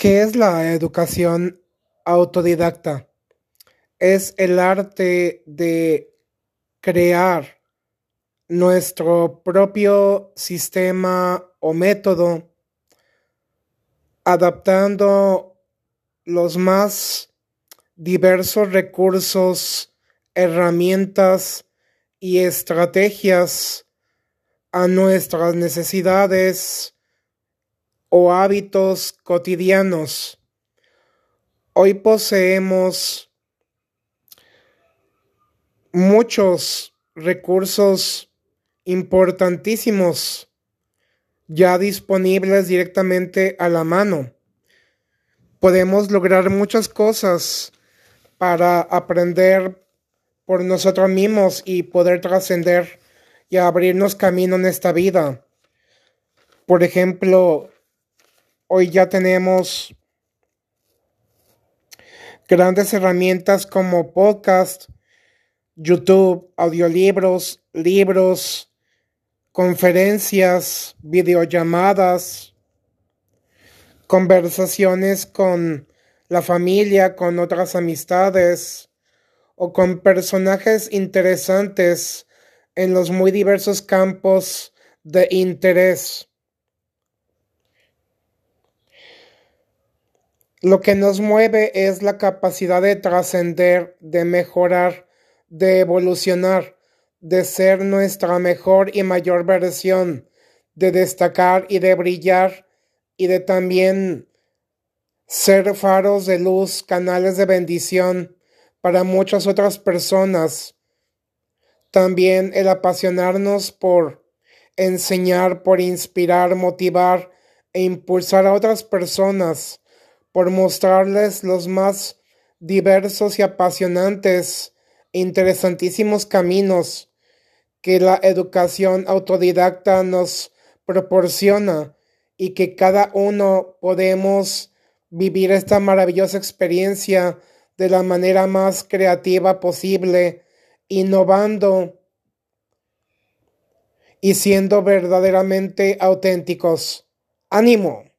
¿Qué es la educación autodidacta? Es el arte de crear nuestro propio sistema o método, adaptando los más diversos recursos, herramientas y estrategias a nuestras necesidades o hábitos cotidianos. Hoy poseemos muchos recursos importantísimos ya disponibles directamente a la mano. Podemos lograr muchas cosas para aprender por nosotros mismos y poder trascender y abrirnos camino en esta vida. Por ejemplo, hoy ya tenemos grandes herramientas como podcast, YouTube, audiolibros, libros, conferencias, videollamadas, conversaciones con la familia, con otras amistades o con personajes interesantes en los muy diversos campos de interés. Lo que nos mueve es la capacidad de trascender, de mejorar, de evolucionar, de ser nuestra mejor y mayor versión, de destacar y de brillar y de también ser faros de luz, canales de bendición para muchas otras personas. También el apasionarnos por enseñar, por inspirar, motivar e impulsar a otras personas, por mostrarles los más diversos y apasionantes interesantísimos caminos que la educación autodidacta nos proporciona y que cada uno podemos vivir esta maravillosa experiencia de la manera más creativa posible, innovando y siendo verdaderamente auténticos. ánimo.